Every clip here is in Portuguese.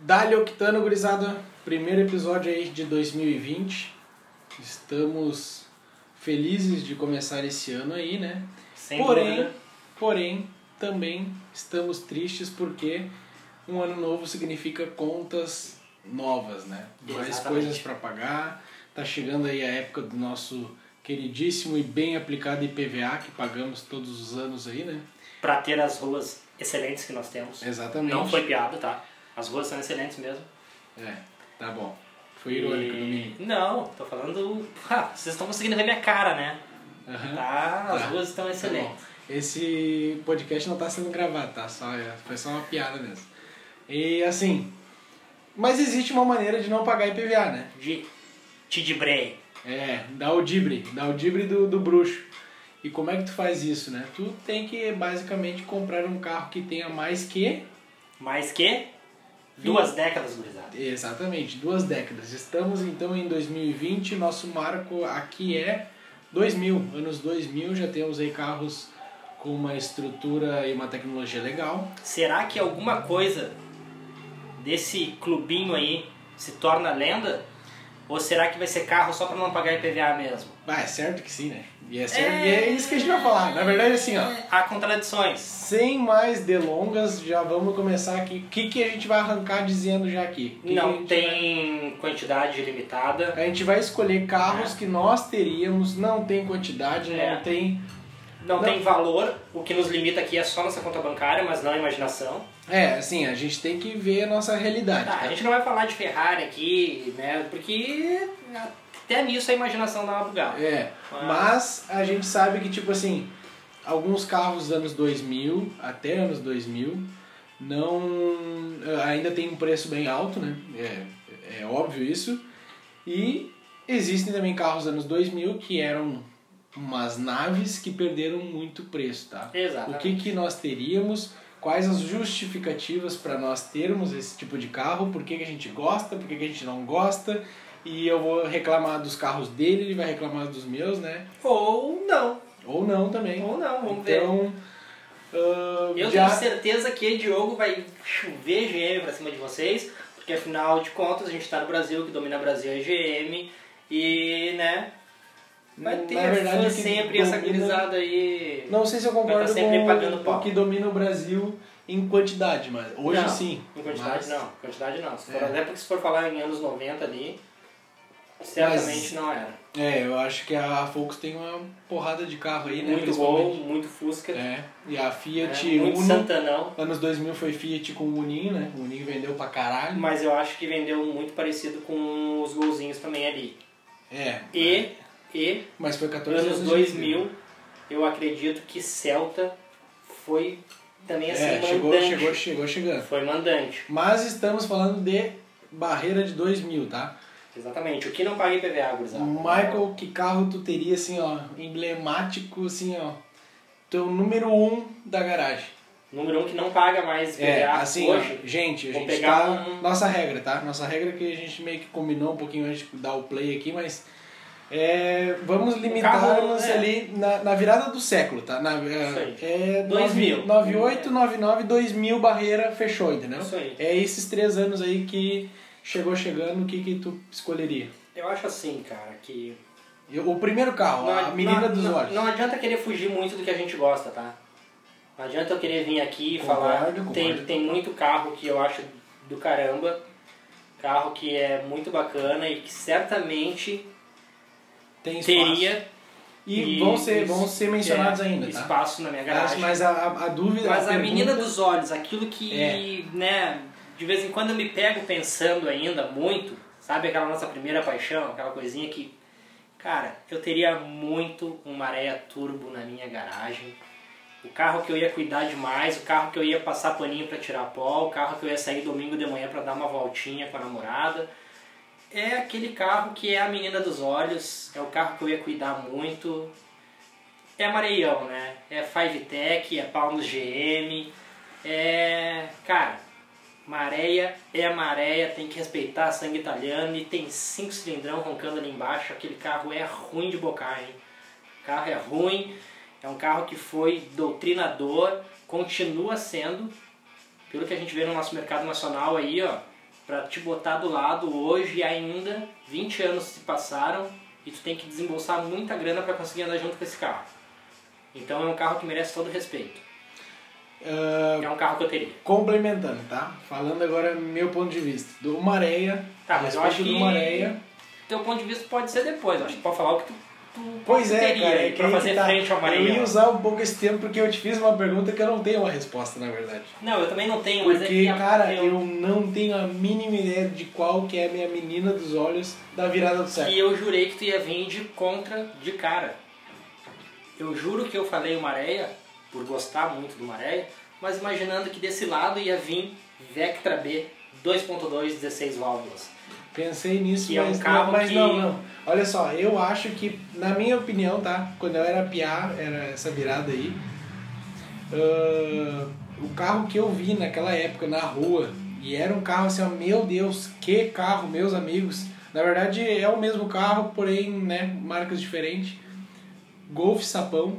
Dali Octano, gurizada, primeiro episódio aí de 2020. Estamos felizes de começar esse ano aí, né? Sem porém, dúvida. porém, também estamos tristes porque um ano novo significa contas novas, né? Mais Exatamente. coisas para pagar. Tá chegando aí a época do nosso queridíssimo e bem aplicado IPVA que pagamos todos os anos aí, né? Pra ter as ruas excelentes que nós temos. Exatamente. Não foi piada, tá? As ruas são excelentes mesmo. É, tá bom. Foi irônico no mínimo. E... Não, tô falando. Ah, vocês estão conseguindo ver minha cara, né? Aham. Tá, as Tá. ruas estão Tá excelentes. bom. Esse podcast não tá sendo gravado, tá? Só, foi só uma piada mesmo. E assim. Mas existe uma maneira de não pagar IPVA, né? De Tidibrei. É, dá o dibre, dá o dibre do, do bruxo. E como é que tu faz isso, né? Tu tem que basicamente comprar um carro que tenha mais que. Mais que duas décadas, gurizada. Exatamente, duas décadas. Estamos então em 2020, nosso marco aqui é 2000. Anos 2000 já temos aí carros com uma estrutura e uma tecnologia legal. Será que alguma coisa desse clubinho aí se torna lenda? Ou será que vai ser carro só pra não pagar IPVA mesmo? Ah, é certo que sim, né? E é, certo, e é isso que a gente vai falar. Na verdade, assim, ó. Há contradições. Sem mais delongas, já vamos começar aqui. O que, que a gente vai arrancar dizendo já aqui? Que que Não gente tem quantidade limitada. vai- A gente vai escolher carros que nós teríamos, não tem quantidade, É. não tem. Não, Não. tem valor, o que nos limita aqui é só nossa conta bancária, mas não a imaginação. É, assim, a gente tem que ver a nossa realidade. Ah, tá? a gente não vai falar de Ferrari aqui, né? Porque até nisso a imaginação dá uma bugada. É, Mas- mas a gente sabe que, tipo assim, alguns carros dos anos 2000, até anos 2000, não ainda tem um preço bem alto, né? É, é óbvio isso. E existem também carros dos anos 2000 que eram umas naves que perderam muito preço, tá? Exatamente. O que, que nós teríamos, quais as justificativas para nós termos esse tipo de carro, por que, que a gente gosta, por que, que a gente não gosta, e eu vou reclamar dos carros dele, ele vai reclamar dos meus, né? Ou não. Ou não também. Ou não, vamos ver. então, ah, Eu já... tenho certeza que Diogo vai chover GM pra cima de vocês, porque afinal de contas a gente tá no Brasil, que domina o Brasil é GM, e né, vai ter Na verdade, sempre essa domina- gurizada aí. Não sei se eu Vai concordo tá sempre com o que domina o Brasil em quantidade, mas hoje Não, sim. Em quantidade Mas- não, quantidade não. Se for, É. Até porque se for falar em anos 90 ali, certamente não era. É, eu acho que a Focus tem uma porrada de carro aí, né? muito Gol, muito Fusca, É, e a Fiat né, muito Uno, Santanão. anos 2000 foi Fiat com o Uninho, né? O Uninho vendeu pra caralho. Mas eu acho que vendeu muito parecido com os golzinhos também ali. É. E, e Mas foi 14 anos de 2000, eu acredito que Celta foi também assim É, chegou, mandante. chegou, chegou chegando. Foi mandante. Mas estamos falando de barreira de 2000, tá? Exatamente. O que não paga IPVA, gurizada? Michael, que carro tu teria, assim, ó, emblemático, assim, ó, teu número um da garagem? Número um que não paga mais IPVA É, assim, hoje. ó, gente, a vou gente pegar tá... um- Nossa regra, tá? Nossa regra que a gente meio que combinou um pouquinho antes de dar o play aqui, mas... É, vamos limitar-nos é. ali na, na virada do século, tá? Na, Isso aí. é 2000. 98, 99, 2000, barreira fechou, entendeu? Isso aí. É esses três anos aí que chegou chegando, o que que tu escolheria? Eu acho assim, cara, que Eu- O primeiro carro, a menina não, dos não, olhos. Não adianta querer fugir muito do que a gente gosta, tá? Não adianta eu querer vir aqui e falar. concordo. Tem, tem muito carro que eu acho do caramba. Carro que é muito bacana e que certamente Tem espaço. teria. E, vão ser, vão ser mencionados é, ainda, tá? Espaço na minha Mas, garagem. mas a, a, a dúvida... Mas a pergunta- menina dos olhos, aquilo que, É. né, de vez em quando eu me pego pensando ainda muito, sabe aquela nossa primeira paixão, aquela coisinha que, cara, eu teria muito um Maré Turbo na minha garagem. O carro que eu ia cuidar demais, o carro que eu ia passar paninho pra tirar pó, o carro que eu ia sair domingo de manhã pra dar uma voltinha com a namorada. É aquele carro que é a menina dos olhos, é o carro que eu ia cuidar muito. É Mareião, né? É Five Tech, é Palmos GM, é. Cara, Maréia é Maréia, tem que respeitar sangue italiano e tem cinco cilindrão roncando ali embaixo. Aquele carro é ruim de bocar, hein? O carro é ruim, é um carro que foi doutrinador, continua sendo, pelo que a gente vê no nosso mercado nacional aí, ó, pra te botar do lado hoje ainda, 20 anos se passaram e tu tem que desembolsar muita grana para conseguir andar junto com esse carro. Então é um carro que merece todo respeito. Ah, É um carro que eu teria. complementando, tá? Falando agora meu ponto de vista. Do Maréia, Tá, mas eu acho do que- Maréia. Teu ponto de vista pode ser depois, eu acho que pode falar o que tu, tu Pois é, teria cara, é pra fazer tá. frente ao Eu ia usar um pouco esse tempo porque eu te fiz uma pergunta que eu não tenho uma resposta, na verdade. Não, eu também não tenho, mas é Porque, que cara, eu não tenho a mínima ideia de qual que é a minha menina dos olhos da virada do século. E eu jurei que tu ia vir de contra de cara. Eu juro que eu falei o Maréia, por gostar muito do Maréia, mas imaginando que desse lado ia vir Vectra B 2.2 16 válvulas. Pensei nisso, Que é um mas, carro não, mas que- não, não. Olha só, eu acho que, na minha opinião, tá? Quando eu era piá, era essa virada aí. ah, o carro que eu vi naquela época na rua, e era um carro assim, ó, meu Deus, que carro, meus amigos. Na verdade é o mesmo carro, porém, né, marcas diferentes. Golf Sapão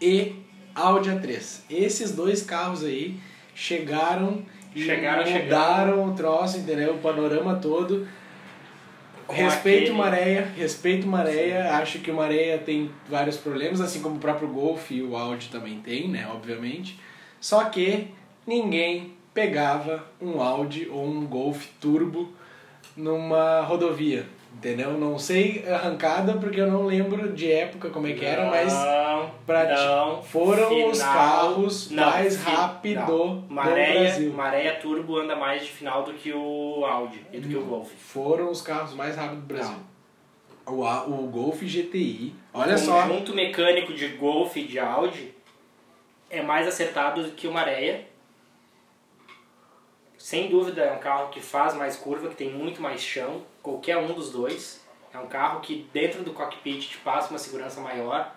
e Audi A3. Esses dois carros aí chegaram e Chegaram mudaram o troço, entendeu? O panorama todo. Com Respeito aquele- Maréia, respeito Maréia. Acho que o Maréia tem vários problemas, assim como o próprio Golf e o Audi também tem, né? Obviamente. Só que ninguém pegava um Audi ou um Golf Turbo numa rodovia, entendeu? Não sei arrancada porque eu não lembro de época como é que era, mas Não, pra não, foram os final- carros não, mais rápido não. do Maréia, Brasil. Maréia Turbo anda mais de final do que o Audi e do que o Golf. Foram os carros mais rápidos do Brasil. O, o Golf GTI, olha o só, conjunto mecânico de Golf e de Audi é mais acertado do que o Maréia. Sem dúvida é um carro que faz mais curva, que tem muito mais chão, qualquer um dos dois. É um carro que dentro do cockpit te passa uma segurança maior,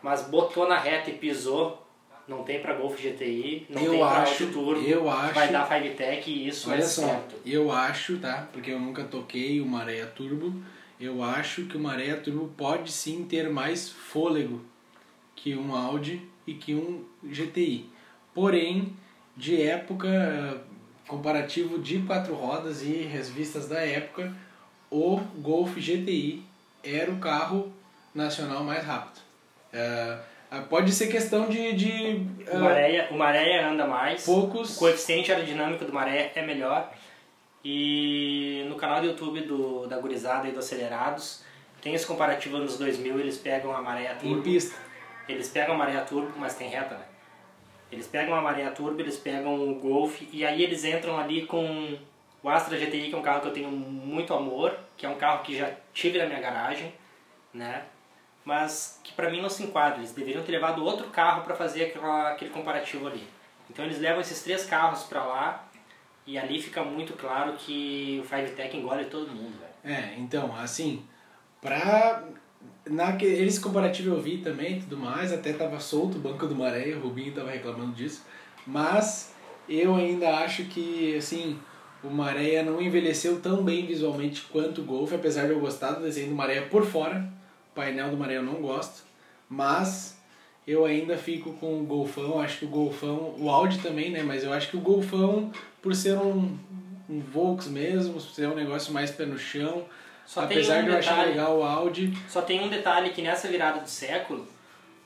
mas botou na reta e pisou, não tem para Golf GTI, não Eu tem para Turbo, eu que acho- vai dar Five Tech e isso olha é só, certo. eu acho, tá? Porque eu nunca toquei o Maréia Turbo, eu acho que o Maréia Turbo pode sim ter mais fôlego que um Audi e que um GTI. Porém, de época, comparativo de quatro rodas e revistas da época, o Golf GTI era o carro nacional mais rápido. Eh, pode ser questão de, de O eh, Maréia, o Maréia anda mais, poucos o coeficiente aerodinâmico do Maré é melhor. E no canal do YouTube do, da Gurizada e do Acelerados, tem esse comparativo anos 2000, eles pegam a Maré em Turbo. pista. Eles pegam a Maré Turbo, mas tem reta, né? Eles pegam a Maré Turbo, eles pegam o Golf e aí eles entram ali com o Astra GTI, que é um carro que eu tenho muito amor, que é um carro que já tive na minha garagem, né? Mas que pra mim não se enquadra. Eles deveriam ter levado outro carro para fazer aquela, aquele comparativo ali. Então eles levam esses três carros pra lá e ali fica muito claro que o Five Tech engole todo mundo, velho. É, então, assim, pra. Naque, esse comparativo eu vi também tudo mais, até tava solto o Banco do Maré, o Rubinho tava reclamando disso, mas eu ainda acho que, assim, o Maréia não envelheceu tão bem visualmente quanto o Golf, apesar de eu gostar do desenho do Maréia por fora, o painel do Maréia eu não gosto, mas eu ainda fico com o Golfão, acho que o Golfão, o Audi também, né, mas eu acho que o Golfão, por ser um, um Volks mesmo, ser um negócio mais pé no chão, Só apesar um de eu achar legal o Audi, Só tem um detalhe que nessa virada do século,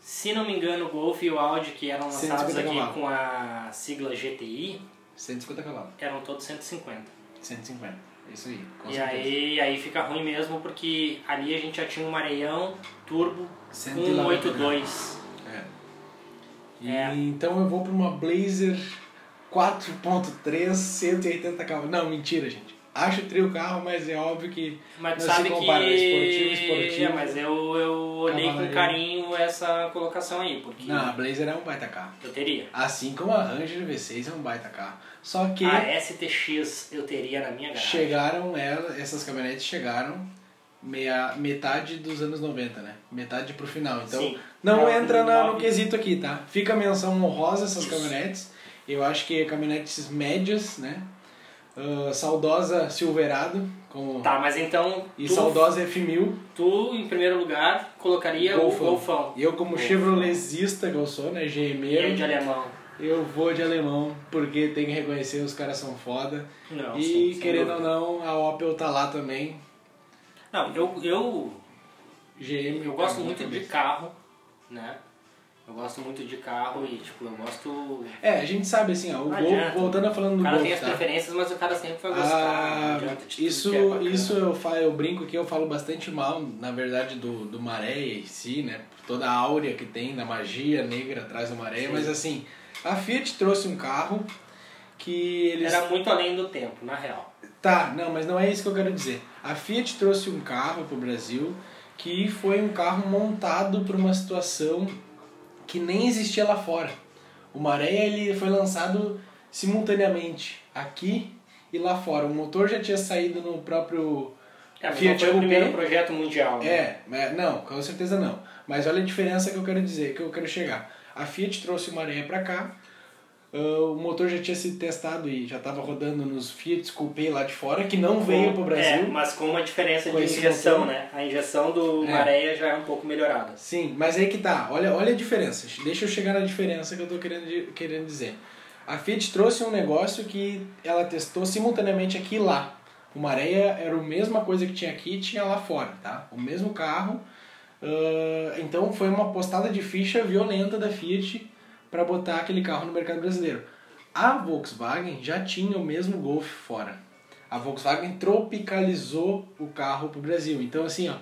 se não me engano, o Golf e o Audi que eram lançados 150 aqui cavalos. com a sigla GTI 150 cavalos, eram todos 150. 150, é isso aí, com e certeza. aí, aí fica ruim mesmo porque ali a gente já tinha um Mareião Turbo 190 182. É. E É. Então eu vou para uma Blazer 4.3, 180 cavalos. Não, mentira, gente. Acho trio carro, mas é óbvio que Mas não sabe se compara. que. Esportivo, esportivo. É, mas eu, eu olhei com carinho essa colocação aí, porque Não, a Blazer é um baita carro. eu teria. Assim como a Ranger V6 é um baita carro. Só que A STX eu teria na minha garagem. chegaram, ela, essas caminhonetes chegaram meia, metade dos anos 90, né? Metade pro final. Então Sim. não entra na- no quesito aqui, tá? Fica a menção honrosa essas Isso. caminhonetes. Eu acho que caminhonetes médias, né? Ah, saudosa Silverado como Tá, mas então e tu, saudosa F1000. tu, em primeiro lugar, colocaria Golfão. o Golfão. E eu como Golfão. chevroletista que eu sou, né? E aí de alemão. eu vou de alemão, porque tem que reconhecer, os caras são foda. Não, e sim, querendo ou não, a Opel tá lá também. Não, eu, eu, GM. eu gosto tá muito de carro, né? Eu gosto muito de carro e, tipo, eu gosto... É, a gente sabe assim, ó, o Gol, voltando a falando O do cara Golf, tem as tá? preferências, mas o cara sempre vai gostar. Ah, adianta, de tudo isso, que é isso eu, falo, eu brinco aqui, eu falo bastante mal, na verdade, do, do Maré em si, né? Toda a áurea que tem, da magia negra atrás do Maré, Sim. mas assim, a Fiat trouxe um carro que eles... Era muito além do tempo, na real. Tá, não, mas não é isso que eu quero dizer. A Fiat trouxe um carro pro Brasil que foi um carro montado para uma situação que nem existia lá fora. O Maré ele foi lançado simultaneamente aqui e lá fora. O motor já tinha saído no próprio É, Fiat não foi o primeiro projeto mundial, né? é, não, com certeza não. Mas olha a diferença que eu quero dizer, que eu quero chegar. A Fiat trouxe o Maré pra cá, ah, o motor já tinha sido testado e já estava rodando nos Fiat Coupé lá de fora, que não veio pro É, Brasil. mas com uma diferença Com de injeção, motor. né? A injeção do É. Maréia já é um pouco melhorada. Sim, mas aí que tá, olha, olha a diferença. Deixa eu chegar na diferença que eu tô querendo, querendo dizer. A Fiat trouxe um negócio que ela testou simultaneamente aqui e lá. O Maréia era a mesma coisa que tinha aqui e tinha lá fora, tá? O mesmo carro. ah, então foi uma postada de ficha violenta da Fiat para botar aquele carro no mercado brasileiro. A Volkswagen já tinha o mesmo Golf fora. A Volkswagen tropicalizou o carro para o Brasil. Então assim, ó,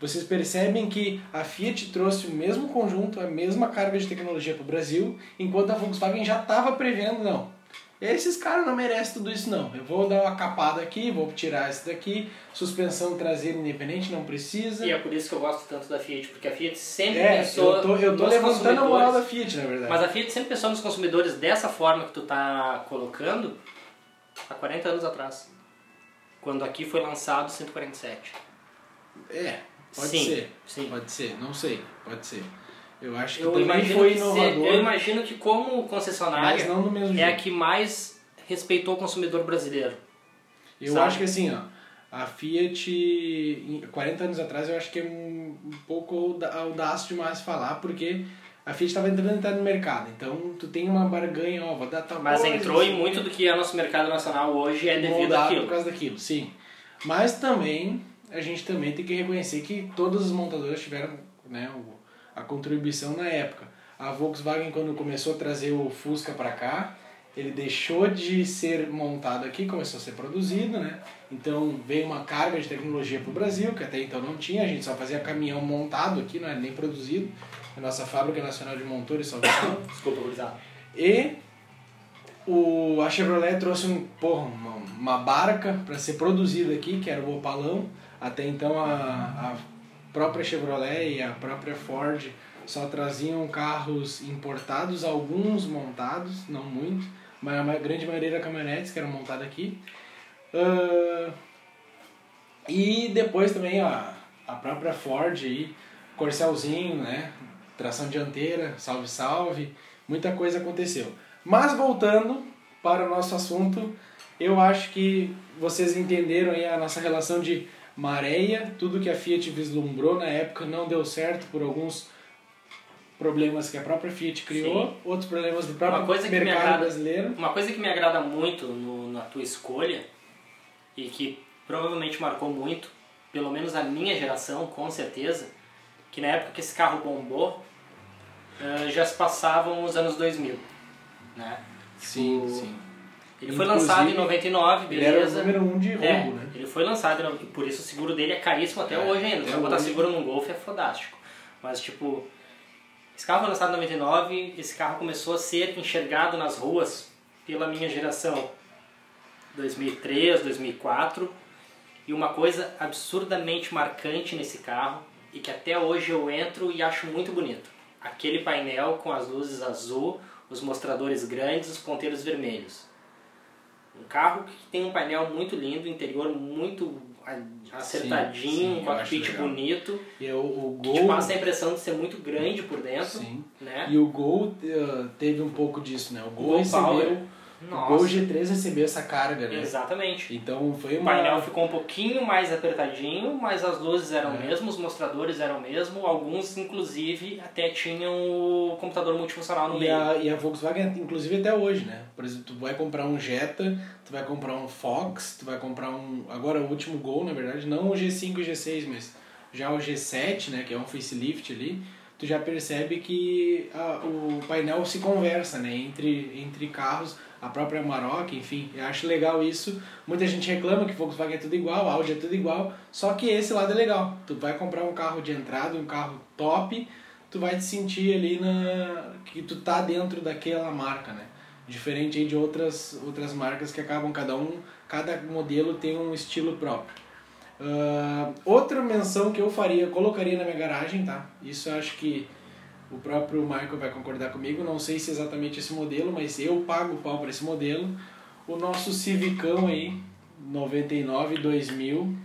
vocês percebem que a Fiat trouxe o mesmo conjunto, a mesma carga de tecnologia para o Brasil, enquanto a Volkswagen já estava prevendo, não. Esses caras não merecem tudo isso não. Eu vou dar uma capada aqui, vou tirar esse daqui, suspensão traseira independente não precisa. E é por isso que eu gosto tanto da Fiat, porque a Fiat sempre É, pensou eu tô, eu tô levantando a moral da. Fiat, na verdade. Mas a Fiat sempre pensou nos consumidores dessa forma que tu tá colocando há 40 anos atrás. Quando aqui foi lançado o 147. É, pode Sim, ser. sim. Pode ser, não sei, pode ser. Eu acho que Eu também imagino, foi se- inovador, eu imagino que como concessionária é a que mais respeitou o consumidor brasileiro. Eu sabe? acho que assim, ó, a Fiat, em- 40 anos atrás, eu acho que é um, um pouco audaz demais falar, porque a Fiat estava entrando entrando no mercado. Então, tu tem uma barganha, ó, vou dar tal Mas coisa, entrou em assim, muito do que é nosso mercado nacional hoje é devido àquilo. por causa daquilo, sim. Mas também, a gente também tem que reconhecer que todas as montadoras tiveram né, o- a contribuição na época. A Volkswagen, quando começou a trazer o Fusca para cá, ele deixou de ser montado aqui, começou a ser produzido, né? Então veio uma carga de tecnologia para o Brasil, que até então não tinha, a gente só fazia caminhão montado aqui, não era nem produzido. A nossa fábrica nacional de motores só Desculpa, gurizada. e o, a Chevrolet trouxe um, porra, uma, uma barca para ser produzida aqui, que era o Opalão. Até então a, a própria Chevrolet e a própria Ford só traziam carros importados, alguns montados, não muitos, mas a grande maioria era caminhonetes que eram montadas aqui. Ah, e depois também a, a própria Ford aí, Corcelzinho, né? Tração dianteira, salve salve, muita coisa aconteceu. Mas voltando para o nosso assunto, eu acho que vocês entenderam aí a nossa relação de maréia, tudo que a Fiat vislumbrou na época não deu certo por alguns problemas que a própria Fiat criou, outros problemas do próprio Uma coisa que me mercado agrada- brasileiro. Uma coisa que me agrada muito no- na tua escolha e que provavelmente marcou muito, pelo menos a minha geração, com certeza, que na época que esse carro bombou, eh, já se passavam os anos 2000, né? Sim, O- sim. Ele foi Inclusive, lançado em 99, Ele era o beleza? número um de roubo, É, né? ele foi lançado, em por isso o seguro dele é caríssimo até É, hoje ainda. Se botar hoje. seguro num Golf é fodástico. Mas tipo, esse carro foi lançado em 99, esse carro começou a ser enxergado nas ruas pela minha geração 2003, 2004. E uma coisa absurdamente marcante nesse carro e que até hoje eu entro e acho muito bonito. Aquele painel com as luzes azul, os mostradores grandes, os ponteiros vermelhos. Um carro que tem um painel muito lindo, interior muito acertadinho, sim, um eu acho cockpit bonito, E o, o que Gol... te passa a impressão de ser muito grande por dentro, Sim. né? E o Gol eh, teve um pouco disso, né? O Gol, Gol recebeu, Power. Nossa. O Gol G3 recebeu essa carga, né? Exatamente. Então foi O uma... painel ficou um pouquinho mais apertadinho, mas as luzes eram É. mesmo, os mostradores eram mesmo, alguns inclusive até tinham o computador multifuncional no E meio. a, e a Volkswagen, inclusive até hoje, né? Por exemplo, tu vai comprar um Jetta, tu vai comprar um Fox, tu vai comprar um. Agora o último Gol, na verdade, não o G5 e o G6, mas já o G7, né? Que é um facelift ali, tu já percebe que a- o painel se conversa, né? Entre, entre carros, a própria Maroc, enfim. Eu acho legal isso. Muita gente reclama que Volkswagen é tudo igual, Audi é tudo igual, só que esse lado é legal. Tu vai comprar um carro de entrada, um carro top, tu vai te sentir ali na que tu tá dentro daquela marca, né? Diferente aí de outras outras marcas que acabam cada um, cada modelo tem um estilo próprio. Ah, outra menção que eu faria, colocaria na minha garagem, tá? Isso eu acho que o próprio Michael vai concordar comigo, não sei se é exatamente esse modelo, mas eu pago o pau para esse modelo. O nosso Civicão aí, 99 2000,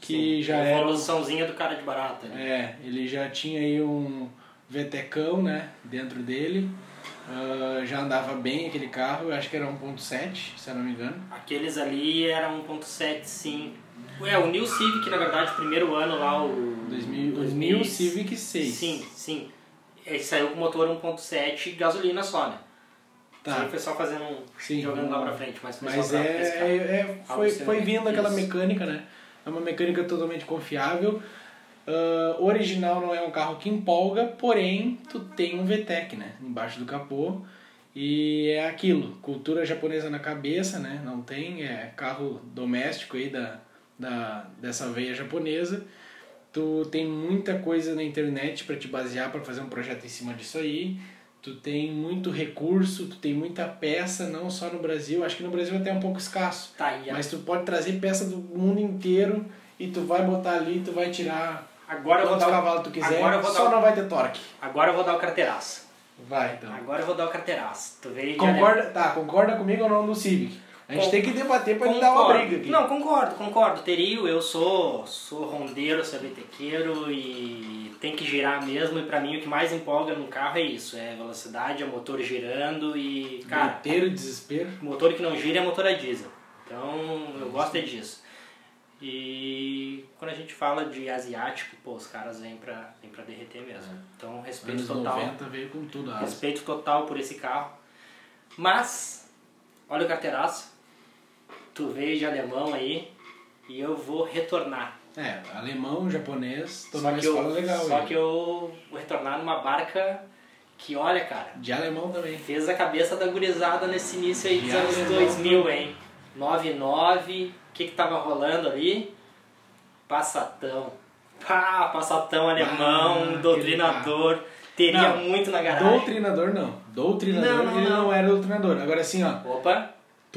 que Sim, já a era evoluçãozinha do cara de barata. Né? é, ele já tinha aí um VTECão, né, dentro dele. Ah, já andava bem aquele carro, eu acho que era 1.7, se eu não me engano. Aqueles ali eram 1.7 sim. É, o New Civic, na verdade, primeiro ano lá, o... 2000, 2000, 2000 Civic 6. Sim, sim. Ele saiu com motor 1.7 gasolina só, né? Tá. só fazendo um... Sim. jogando lá pra frente, mas Mas é, é, é- foi, foi vindo aquela isso. mecânica, né? É uma mecânica totalmente confiável. O original não é um carro que empolga, porém tu tem um VTEC, né? Embaixo do capô. E é aquilo, cultura japonesa na cabeça, né? Não tem, é carro doméstico aí da, da, dessa veia japonesa. Tu tem muita coisa na internet para te basear para fazer um projeto em cima disso aí. Tu tem muito recurso, tu tem muita peça, não só no Brasil. Acho que no Brasil até é um pouco escasso. Tá aí, Mas tu pode trazer peça do mundo inteiro e tu vai botar ali, tu vai tirar agora eu vou quantos dar o- cavalos tu quiser, agora eu vou só dar o- não vai ter torque. Agora eu vou dar o carteiraço. Vai, então. Agora eu vou dar o carteiraço. Tu veio de Concorda, tá, concorda comigo ou não no Civic? A gente tem que debater pra não dar uma briga aqui. Não, concordo, concordo. Terio, eu sou, sou rondeiro, sou e tem que girar mesmo. E pra mim o que mais empolga no carro é isso: é velocidade, é motor girando e. Cara, Inteiro desespero. motor que não gira é motor a diesel. Então eu gosto é disso. E quando a gente fala de asiático, pô, os caras vêm pra, vêm pra derreter mesmo. Então respeito Anos total. 90 veio com tudo. Respeito total por esse carro. Mas, olha o carteiraço. Tu veio de alemão aí e eu vou retornar. É, alemão, japonês, tô Só numa que, eu, escola legal. só aí. que eu vou retornar numa barca que, olha, cara, De alemão também. fez a cabeça da gurizada nesse início aí dos De anos alemão 2000, hein? 99, o que que tava rolando ali? Passatão. Pá, passatão alemão, aquele doutrinador. Teria Não, muito na garagem. Doutrinador não. Doutrinador Não, não, ele não. não. era doutrinador. Agora assim, ó, Opa,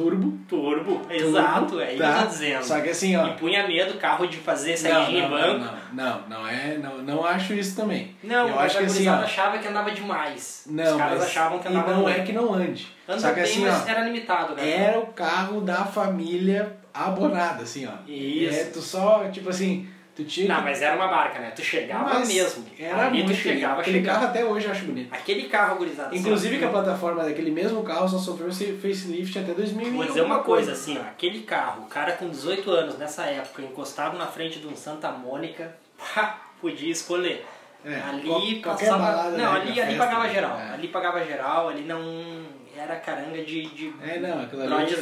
turbo. turbo, exato, é isso tá? que eu tô dizendo. Só que assim, ó. E punha medo carro de fazer saidinha não, em não, banco. não, não, não é, não, não acho isso também. Não, eu acho que assim, ó, achava que andava demais. não, Os caras achavam que e andava não muito. é que não ande. Anda Só que bem, assim, mas ó, era limitado, né? era o carro da família abonada, assim, ó. Isso. É, tu só, tipo assim, tu tinha Não, que... mas era uma barca, né? Tu chegava Mas mesmo. Era Ali muito tu chegava, Aquele chegava. carro até hoje eu acho bonito. Aquele carro, gurizada. Inclusive que a plataforma daquele mesmo carro só sofreu esse facelift até 2000 Vou dizer uma coisa, assim, ó, aquele carro, o cara com 18 anos nessa época, encostado na frente de um Santa Mônica, pá, podia escolher. É, ali passava. balada, não, né, ali, que a ali festa, pagava né? geral. É. Ali pagava geral, ali não era caranga de, de É, não, aquilo ali...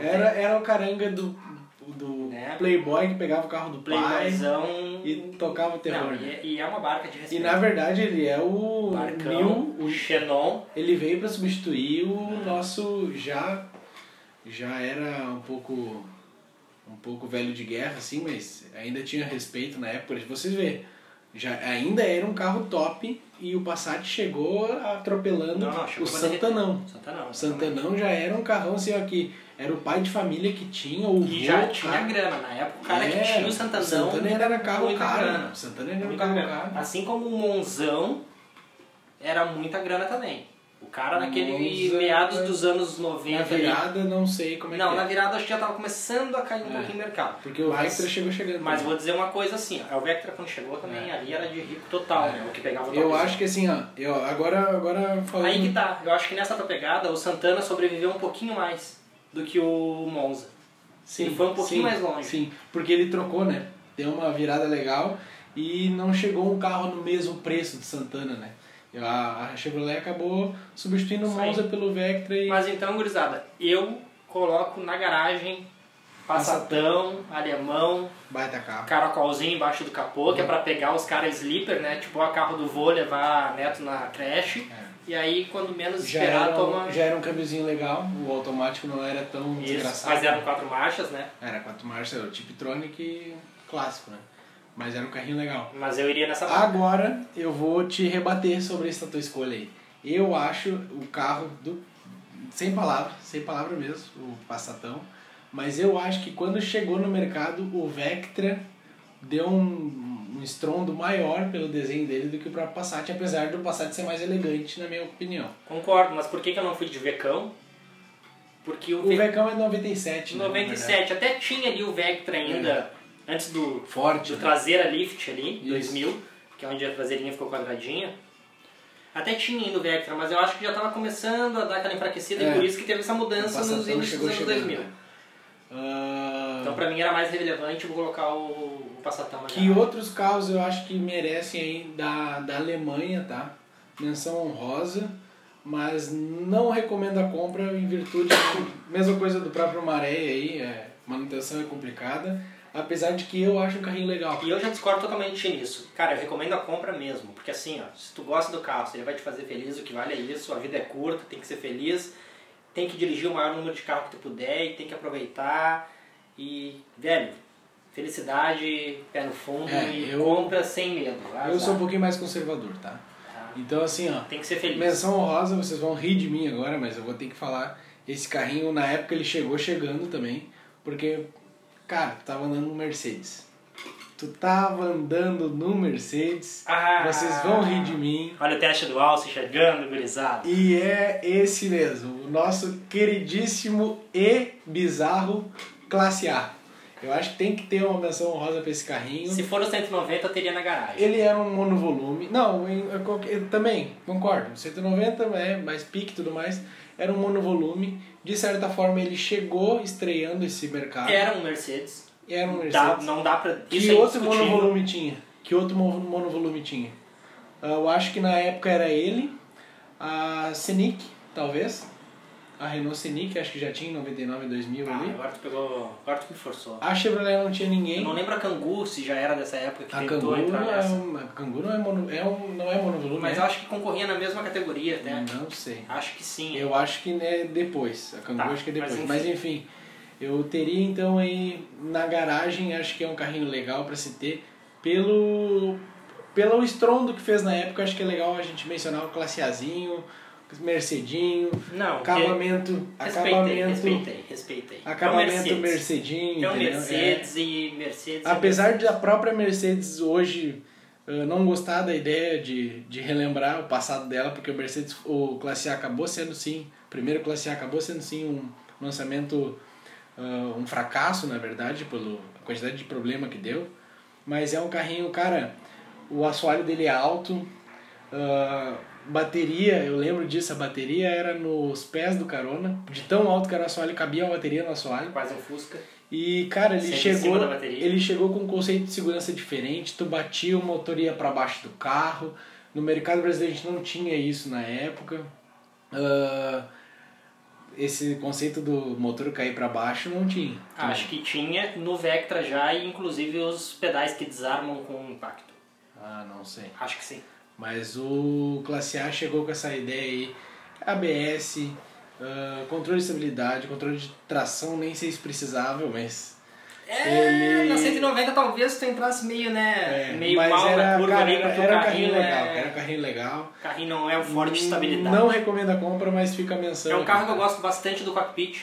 Era, era o caranga do Né? playboy que pegava o carro do tem pai playboyzão. e tocava o terror. Não, e, e é uma barca de E respeito. na verdade ele é o Barcão, Mil, o Xenon. ele veio para substituir o nosso já já era um pouco um pouco velho de guerra assim, mas ainda tinha respeito na época. Vocês vê, já ainda era um carro top e o Passat chegou atropelando Não, não, o. Santanão. Santanão. Santanão já era um carrão assim, ó, que era o pai de família que tinha o E já tinha cara. grana. Na época, o cara É, que tinha o Santanão. O Santana era carro caro. grana. Santana era um Muita carro grana. caro. Assim como o Monzão era muita grana também. O cara naquele Monza- meados dos anos Na 90 ali. virada, não sei como é Não, que na é. virada acho que já tava começando a cair um É. pouquinho o mercado. Porque o Mas- Vectra chegou chegando. Mas também. vou dizer uma coisa assim, ó, o Vectra quando chegou também ali era de rico total, né? O que pegava o Eu acho que assim, ó, eu, agora, agora falando... Aí que tá, eu acho que nessa tua pegada o Santana sobreviveu um pouquinho mais do que o Monza. Sim, Ele foi um pouquinho sim, mais longe. Sim, porque ele trocou, né? Deu uma virada legal e não chegou um carro no mesmo preço de Santana, né? A, Chevrolet acabou substituindo o. Monza pelo Vectra e... Mas então, gurizada, eu coloco na garagem Passatão, alemão, Baita carro. caracolzinho embaixo do capô, que é pra pegar os caras sleeper, né? Tipo, a carro do vô levar neto na creche. E aí, quando menos Já esperar, era, toma... já era um câmbiozinho legal, o automático não era tão Isso, desgraçado. mas eram quatro marchas, né? Era quatro marchas, era o Tiptronic clássico, né? Mas era um carrinho legal. Mas eu iria nessa Agora eu vou te rebater sobre essa tua escolha aí. Eu acho o carro do. Sem palavras, sem palavra mesmo, o Passatão. Mas eu acho que quando chegou no mercado, o Vectra deu um, um estrondo maior pelo desenho dele do que o próprio Passat, apesar do Passat ser mais elegante, na minha opinião. Concordo, mas por que, que eu não fui de Vecão? Porque o, O Ve- Vecão é 97, né? na verdade. 97, até tinha ali o Vectra ainda, antes do, Forte. do né? traseira lift ali, Isso. 2000, que é onde a traseirinha ficou quadradinha. Até tinha ainda o Vectra, mas eu acho que já estava começando a dar aquela enfraquecida É. e por isso que teve essa mudança nos inícios chegou dos anos chegando, 2000. né? Ah, Então pra mim era mais relevante vou colocar o Passatão Que garagem. outros carros eu acho que merecem aí da, da Alemanha, tá? Menção honrosa, mas não recomendo a compra em virtude de, mesma coisa do próprio Maré aí, é, manutenção é complicada, apesar de que eu acho um carrinho legal. E eu já discordo totalmente nisso. Cara, eu recomendo a compra mesmo. Porque assim, ó, se tu gosta do carro, se ele vai te fazer feliz, o que vale é isso. A vida é curta, tem que ser feliz. Tem que dirigir o maior número de carro que tu puder e tem que aproveitar. E, velho, felicidade, pé no fundo É, e eu- compra sem medo. Eu Azar, sou um pouquinho mais conservador, tá? tá? Então assim, ó, Tem que ser feliz. menção honrosa, vocês vão rir de mim agora, mas eu vou ter que falar, esse carrinho na época ele chegou chegando também, porque, cara, tu tava andando no Mercedes. Tu tava andando no Mercedes, Ah. vocês vão rir de mim. Olha o teste do Alce chegando, gurizada. E é esse mesmo, o nosso queridíssimo e bizarro Classe A. Eu acho que tem que ter uma menção honrosa pra esse carrinho. Se for o 190, eu teria na garagem. Ele era um monovolume. Não, eu, co- eu também, concordo. 190 é mais pique e tudo mais. Era um monovolume. De certa forma, ele chegou estreando esse mercado. Era um Mercedes. Era um Dá, Mercedes. não dá pra. que Isso é outro monovolume tinha? Que outro mo- monovolume tinha? Ah, Eu acho que na época era ele, a Scenic, talvez. A Renault Scenic, acho que já tinha em 99 2000 Ah, ali. agora tu pegou. Agora tu me forçou. A Chevrolet não tinha Eu ninguém. não lembro a Kangoo se já era dessa época que A tentou Kangoo entrar é, um, a Kangoo não é, mono, é um, não é monovolume, Mas é? eu acho que concorria na mesma categoria até. Não sei. Acho que sim. Eu acho que é depois. A Kangoo Tá, acho que é depois. mas Mas enfim. eu teria então aí na garagem, acho que é um carrinho legal para se ter. Pelo, pelo estrondo que fez na época, acho que é legal a gente mencionar o classe Azinho, Mercedinho, Não, acabamento, respeitei, acabamento, respeitei, respeitei. acabamento é um Mercedes. Mercedinho, É um? Mercedes e Mercedes. é Apesar de a própria Mercedes hoje eh, não gostar da ideia de, de relembrar o passado dela, porque o Mercedes, o Classe A acabou sendo sim, o primeiro Classe A acabou sendo sim um lançamento, ah, um fracasso na verdade, pela quantidade de problema que deu, mas é um carrinho, cara, o assoalho dele é alto, ah, bateria, eu lembro disso, a bateria era nos pés do carona, de tão alto que era o assoalho, cabia uma bateria no assoalho, quase um Fusca. e, cara, ele Sempre chegou, ele chegou com um conceito de segurança diferente, tu batia o motor ia para baixo do carro. No mercado brasileiro a gente não tinha isso na época. Ah, esse conceito do motor cair para baixo não tinha. Acho que tinha no Vectra já e inclusive os pedais que desarmam com impacto. Ah, não sei. Acho que sim. Mas o Classe A chegou com essa ideia aí. ABS, ah, controle de estabilidade, controle de tração, nem sei se precisava, mas É, Ele- na 190 talvez tu entrasse meio, né? É, meio mas mal era, na curva cara, ali, era, um carrinho carrinho legal, é... era um carrinho legal. Carrinho não é o forte de estabilidade. Não recomendo a compra, mas fica a menção. é um carro que eu gosto bastante do cockpit.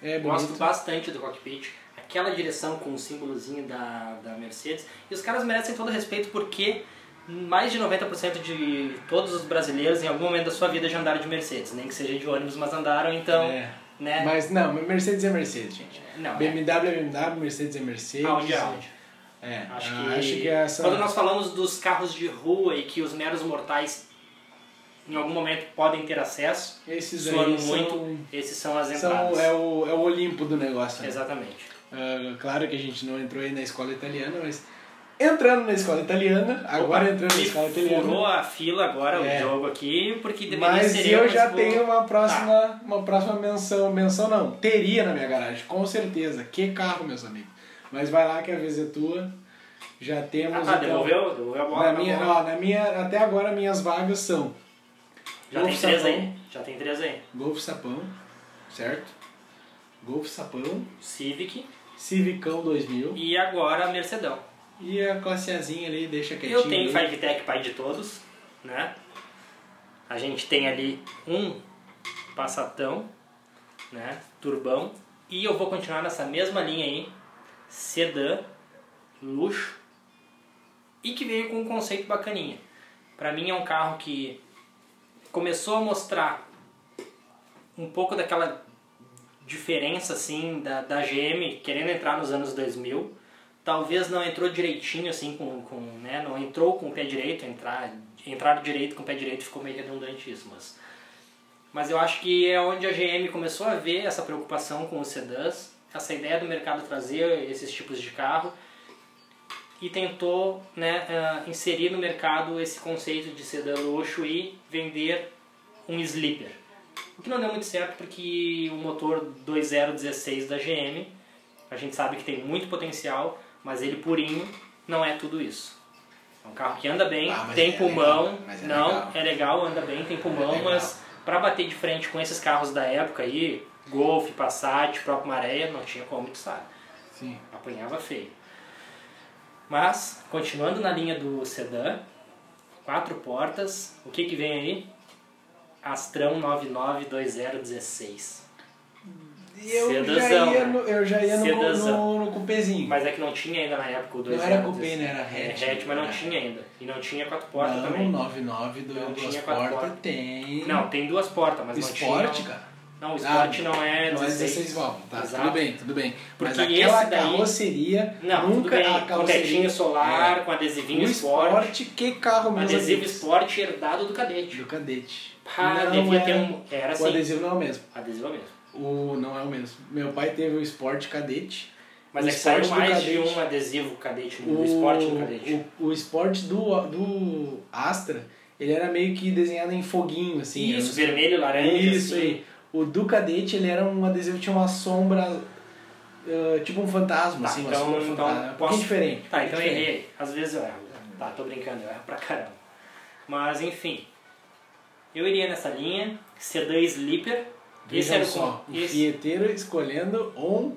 É Gosto bonito. bastante do cockpit. Aquela direção com o símbolozinho da, da Mercedes. E os caras merecem todo respeito porque mais de 90% de todos os brasileiros em algum momento da sua vida já andaram de Mercedes, nem que seja de ônibus, mas andaram, então, É. né? Mas não, Mercedes é Mercedes, gente. Não, é. BMW é BMW, Mercedes é Mercedes. Aonde é onde? É, Acho ah, que, acho que essa... quando nós falamos dos carros de rua e que os meros mortais em algum momento podem ter acesso, Esses muito, são, esses são as são entradas. é, o, é o Olimpo do negócio. né? Exatamente. Ah, claro que a gente não entrou aí na escola italiana, mas entrando na escola italiana, agora Opa, entrando na escola Furou italiana. a fila agora É. o jogo aqui, porque deveria Mas ser eu já vou- tenho uma próxima, Tá. uma próxima menção. Menção não, teria na minha garagem, com certeza. Que carro, meus amigos. Mas vai lá que a vez é tua. Já temos. Ah, tá, então, devolveu? Devolveu a bola? Na tá minha, bom. ó, na minha, até agora minhas vagas são Já Golf tem três Sapão. aí. Já tem três aí. Golf Sapão, certo? Golf Sapão, Civic Civicão 2000 e agora Mercedão. E a classe Azinha ali, deixa quietinho. Eu tenho ali. Five Tech pai de todos, né? A gente tem ali um Passatão, né? Turbão. E eu vou continuar nessa mesma linha aí, sedã, luxo, e que veio com um conceito bacaninha. Pra mim é um carro que começou a mostrar um pouco daquela diferença assim da, da GM querendo entrar nos anos 2000 talvez não entrou direitinho assim com, com né não entrou com o pé direito entrar entrar direito com o pé direito ficou meio redundante isso mas mas eu acho que é onde a GM começou a ver essa preocupação com os sedãs essa ideia do mercado trazer esses tipos de carro e tentou né, eh, inserir no mercado esse conceito de sedã luxo e vender um sleeper. O que não deu muito certo porque o motor 2.016 da GM, a gente sabe que tem muito potencial, mas ele purinho não é tudo isso. É um carro que anda bem, Ah, tem é pulmão, legal, é não, legal. é legal, anda bem, tem pulmão, legal. mas para bater de frente com esses carros da época aí, Golf, Passat, próprio Maré, não tinha como, tu sabe Sim. apanhava feio. Mas, continuando na linha do sedã, quatro portas, o que que vem aí? Astrão 992016. E eu já Sedãzão, ia né? no, eu já ia no, no, no cupezinho. Mas é que não tinha ainda na época o 2016. Não era cupê, né? Era É, hatch. hatch, mas não Era tinha ainda. E não tinha quatro portas não, também. 99 do Não duas portas portas. tem. Não, tem duas portas, mas Esporte, não tinha... cara. Não, o Sport Ah, não é Não é 16. 16 válvulas, tá? Exato. Tudo bem, tudo bem. Porque Mas aquela esse daí- carroceria, Não, nunca bem, a com carroceria... tetinho solar, É. com adesivinho O Sport. esporte, que carro mesmo? adesivo Sport herdado do cadete. Do cadete. Pá, devia ter um. Era O assim. adesivo não é o mesmo. Adesivo mesmo. O, não é o mesmo. Meu pai teve o Sport Cadete. Mas O é que saiu do mais de um adesivo cadete, do O, Sport no cadete. O, o Sport do, do Astra, ele era meio que desenhado em foguinho, assim. era Isso, um- vermelho, laranja. Isso assim. aí. O do Cadete, ele era um adesivo que tinha uma sombra, ah, tipo um fantasma, Tá, assim, então- então fantasma. Um posso- diferente. Tá, então diferente. errei. Às vezes eu erro. Tá, tô brincando, eu erro pra caramba. Mas enfim. Eu iria nessa linha. Sedã Sleeper. Esse era o só, o esse- Fieteiro escolhendo um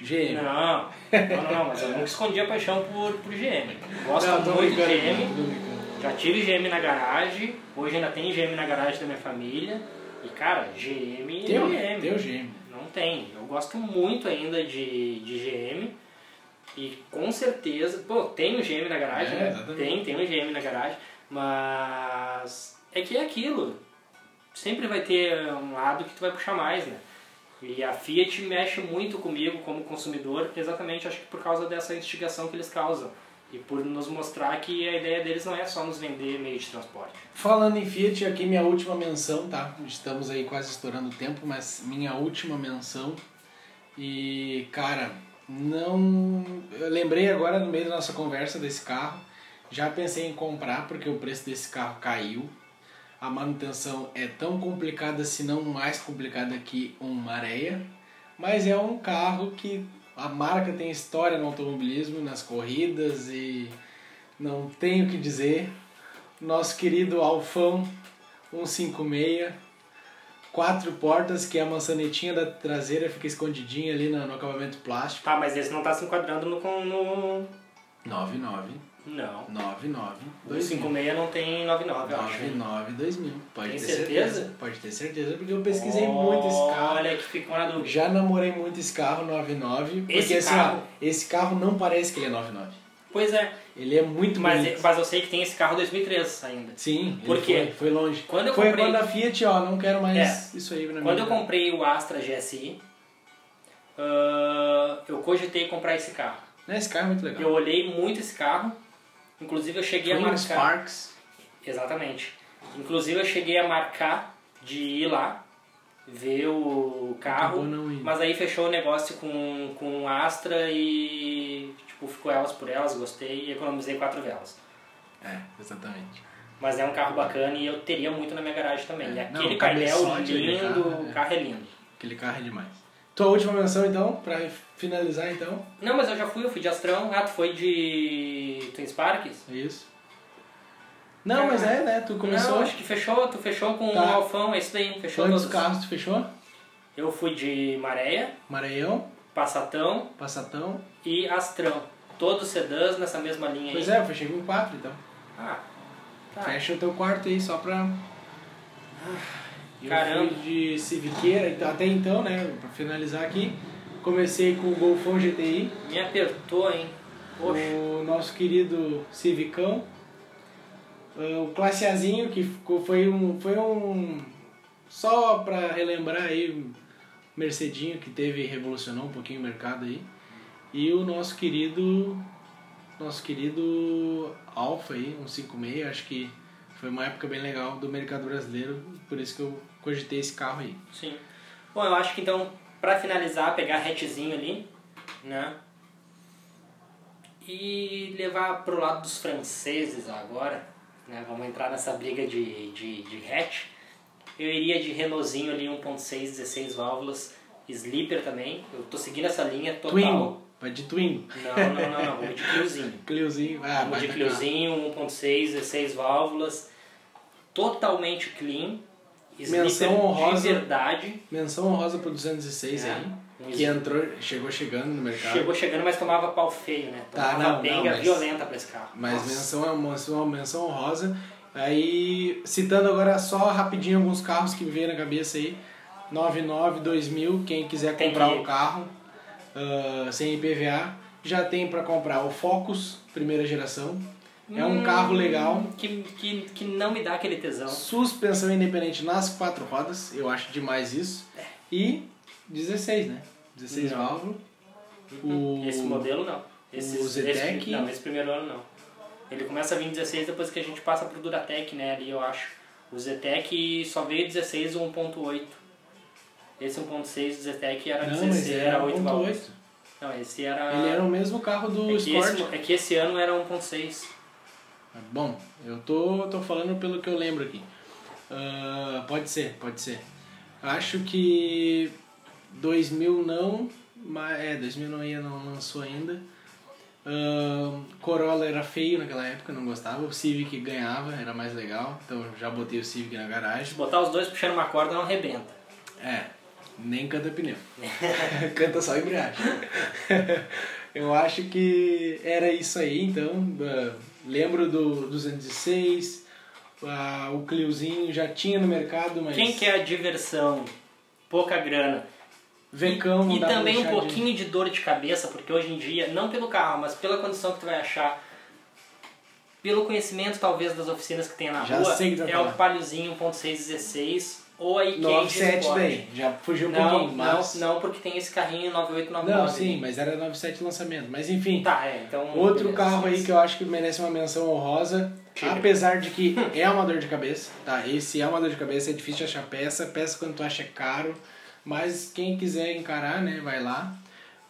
GM. Não, não, não, mas eu nunca escondi a paixão por, por GM. Gosto Não, muito de GM. Já tive GM na garagem, hoje ainda tem GM na garagem da minha família. E cara, GM é Tem o, GM. tem o GM. Não tem. Eu gosto muito ainda de, de GM. E com certeza, pô, tem um GM na garagem, É, né? Tem, tem um GM na garagem, mas é que é aquilo. Sempre vai ter um lado que tu vai puxar mais, né? E a Fiat mexe muito comigo como consumidor, exatamente acho que por causa dessa instigação que eles causam. E por nos mostrar que a ideia deles não é só nos vender meio de transporte. Falando em Fiat, aqui minha última menção, tá? Estamos aí quase estourando o tempo, mas minha última menção. E, cara, não. Eu lembrei agora no meio da nossa conversa desse carro. Já pensei em comprar porque o preço desse carro caiu. A manutenção é tão complicada, se não mais complicada que um Maréia. Mas é um carro que a marca tem história no automobilismo, nas corridas e não tenho o que dizer nosso querido Alfão 156, quatro portas, que é a maçanetinha da traseira fica escondidinha ali no, no acabamento plástico. Tá, mas esse não tá se enquadrando no. no... 99, Não. 99, O 2000. 56 não tem 99, eu acho. 99, 2000. Pode Tem ter certeza? Pode ter certeza, porque eu pesquisei muito esse carro. Olha que ficou na dúvida. Já namorei muito esse carro 99, porque Esse assim, carro- ó, esse carro não parece que ele é 99. Pois é, Ele é muito mas, bonito. mas eu sei que tem esse carro 2003 ainda. Sim, Por quê? Foi, foi longe. Quando eu foi comprei- quando a Fiat, ó, não quero mais isso aí mim. Quando eu comprei o Astra GSI, ah, eu cogitei comprar esse carro. Esse carro é muito legal. Eu olhei muito esse carro, inclusive eu cheguei a Twin marcar. Sparks. Exatamente. Inclusive eu cheguei a marcar de ir lá, ver o carro, não mas aí fechou o negócio com, com Astra e tipo, ficou elas por elas, gostei e economizei quatro velas. É, exatamente. Mas é um carro bacana e eu teria muito na minha garagem também. É, E não, aquele o painel cabeçote daquele lindo, o é. carro é lindo. Aquele carro é demais. Tua última menção, então, pra finalizar, então. Não, mas eu já fui, eu fui de Astrão. Ah, tu foi de Twin Sparks? É isso. Não, mas é, né? Tu começou. Não, acho que fechou, tu fechou com o Tá. Alfão, é isso daí, fechou Quantos todos. carros tu fechou? Eu fui de Maréia, Maranhão, Passatão Passatão. e Astrão. Todos sedãs nessa mesma linha Pois aí. é, eu fechei com quatro, então. Ah, tá. Fecha o teu quarto aí, só pra... Eu Caramba. de Civiqueira, então, até então, né, pra finalizar aqui, comecei com o Golfão GTI, Me apertou, hein? Poxa. o nosso querido Civicão, ah, o Classe Azinho, que ficou, foi um... Foi um só pra relembrar aí, o Mercedinho, que teve revolucionou um pouquinho o mercado aí, e o nosso querido... Nosso querido Alfa aí, 156, acho que foi uma época bem legal do mercado brasileiro, por isso que eu cogitei esse carro aí. Sim. Bom, eu acho que então, pra finalizar, pegar hatchzinho ali, né? E levar pro lado dos franceses agora, né? Vamos entrar nessa briga de, de, de hatch. Eu iria de Renaultzinho ali, 1.6, 16 válvulas, Sleeper também. Eu tô seguindo essa linha total. Twingo, vai de Twingo. Não, não, não, não, vou de Cliozinho. Cliozinho, ah, Vou de. Cliozinho, 1.6, 16 válvulas, totalmente clean. Menção honrosa. de verdade. Menção honrosa pro 206 É. aí, Um que entrou, chegou chegando no mercado. Chegou chegando, mas tomava pau feio, né? Tá, Tomava não, benga não, mas- violenta pra esse carro. Mas Nossa. menção é uma menção, honrosa. Aí, citando agora só rapidinho alguns carros que me veio na cabeça aí. 99, 2000, quem quiser Tem comprar que- um carro ah, sem IPVA, já tem para comprar o Focus, primeira geração. É um Hum, carro legal. Que, que, que não me dá aquele tesão. Suspensão independente nas quatro rodas, eu acho demais isso. E 16, né? 16 Não. válvulas. O... Esse modelo não. Esse, o Zetec? Esse, não, esse primeiro ano não. Ele começa a vir 16 depois que a gente passa pro Duratec, né? Ali eu acho. O Zetec só veio 16 ou 1.8. Esse 1.6 do Zetec era Não, 16, mas era era 8 1.8. válvulas. Não, esse era. Ele era o mesmo carro do é, Sport. esse, é que esse ano era 1.6. Bom, eu tô, tô falando pelo que eu lembro aqui. Ah, pode ser, pode ser. Acho que 2000 não, mas é, 2000 não ia, não lançou ainda. Ah, Corolla era feio naquela época, não gostava. O Civic ganhava, era mais legal. Então já botei o Civic na garagem. Botar os dois puxando uma corda, não arrebenta. É, nem canta pneu. canta só embreagem. Eu acho que era isso aí, então. ah, lembro do 206, ah, o Cliozinho já tinha no mercado, mas. Quem quer a diversão, pouca grana. Vecão e pra também um deixar de- pouquinho de... dor de cabeça, porque hoje em dia, não pelo carro, mas pela condição que tu vai achar, pelo conhecimento talvez das oficinas que tem na Já rua, é o Paliozinho 1.616 ou a Ikea 97 Sport. daí, já fugiu um Não, pouquinho, mas. não, não, porque tem esse carrinho 9899. Não, sim, mas era 97 lançamento. Mas enfim, Tá, é, então... outro beleza, carro aí sim. que eu acho que merece uma menção honrosa, Tigre. apesar de que é uma dor de cabeça, tá? Esse é uma dor de cabeça, é difícil achar peça, peça quando tu acha é caro, mas quem quiser encarar, né, vai lá.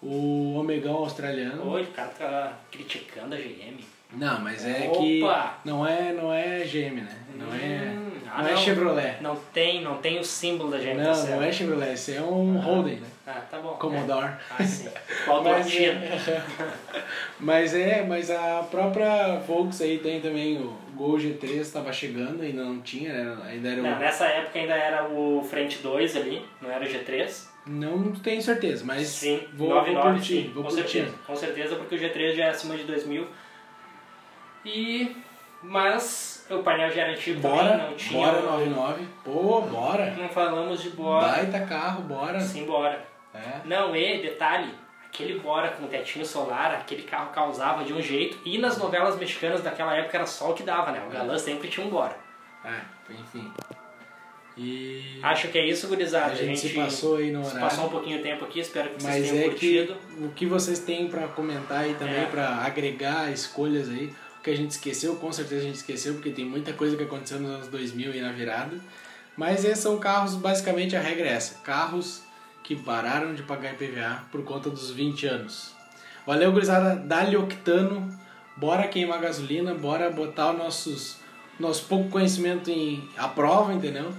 O Omegão australiano. Oi, o cara tá criticando a GM. Não, mas é Opa! que não é, não é GM, né? Não é, Hum, ah, não é Chevrolet. Não tem, não tem o símbolo da GM. tá Não, não é Chevrolet, esse é um Holden, né? Ah, tá bom. Commodore. É. Ah, sim. Mas é, mas é, mas a própria Volks aí tem também o Gol G3 estava chegando, ainda não tinha, era- ainda era o... Não, nessa época ainda era o Frente 2 ali, não era o G3. Não tenho certeza, mas Sim, vou, 99, vou curtir, sim, vou com curtir. certeza. Com certeza, porque o G3 já é acima de 2000. E... Mas o painel já era antigo Bora, também, não tinha... bora 99. Pô, bora. Não falamos de bora. Baita carro, bora. Sim, bora. É. Não, e detalhe, aquele Bora com tetinho solar, aquele carro causava de um jeito. E nas novelas mexicanas daquela época era só o que dava, né? O galã sempre tinha um Bora. É, enfim. E... Acho que é isso, gurizada. A gente, se passou aí no horário. passou um pouquinho de tempo aqui, espero que vocês Mas tenham é curtido. que o que vocês têm pra comentar aí também, É. pra agregar escolhas aí, que a gente esqueceu, com certeza a gente esqueceu, porque tem muita coisa que aconteceu nos anos 2000 e na virada. Mas esses são carros, basicamente a regra é essa: carros que pararam de pagar IPVA por conta dos 20 anos. Valeu, gurizada, dá-lhe octano, bora queimar gasolina, bora botar os nossos, nosso pouco conhecimento em à prova, entendeu?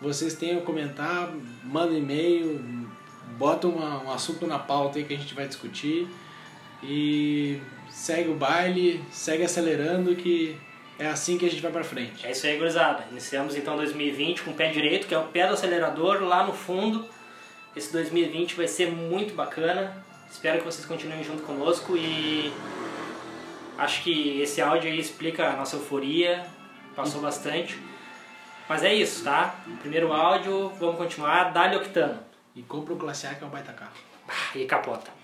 Vocês tenham a comentar, manda e-mail, bota uma, um assunto na pauta aí que a gente vai discutir e segue o baile, segue acelerando que é assim que a gente vai pra frente. É isso aí, gurizada. Iniciamos então 2020 com o pé direito, que é o pé do acelerador lá no fundo. Esse 2020 vai ser muito bacana. Espero que vocês continuem junto conosco e acho que esse áudio aí explica a nossa euforia, passou bastante. Mas é isso, tá? Primeiro áudio, vamos continuar. Dá-lhe octano. E compra o Classe A que é um baita carro. E capota.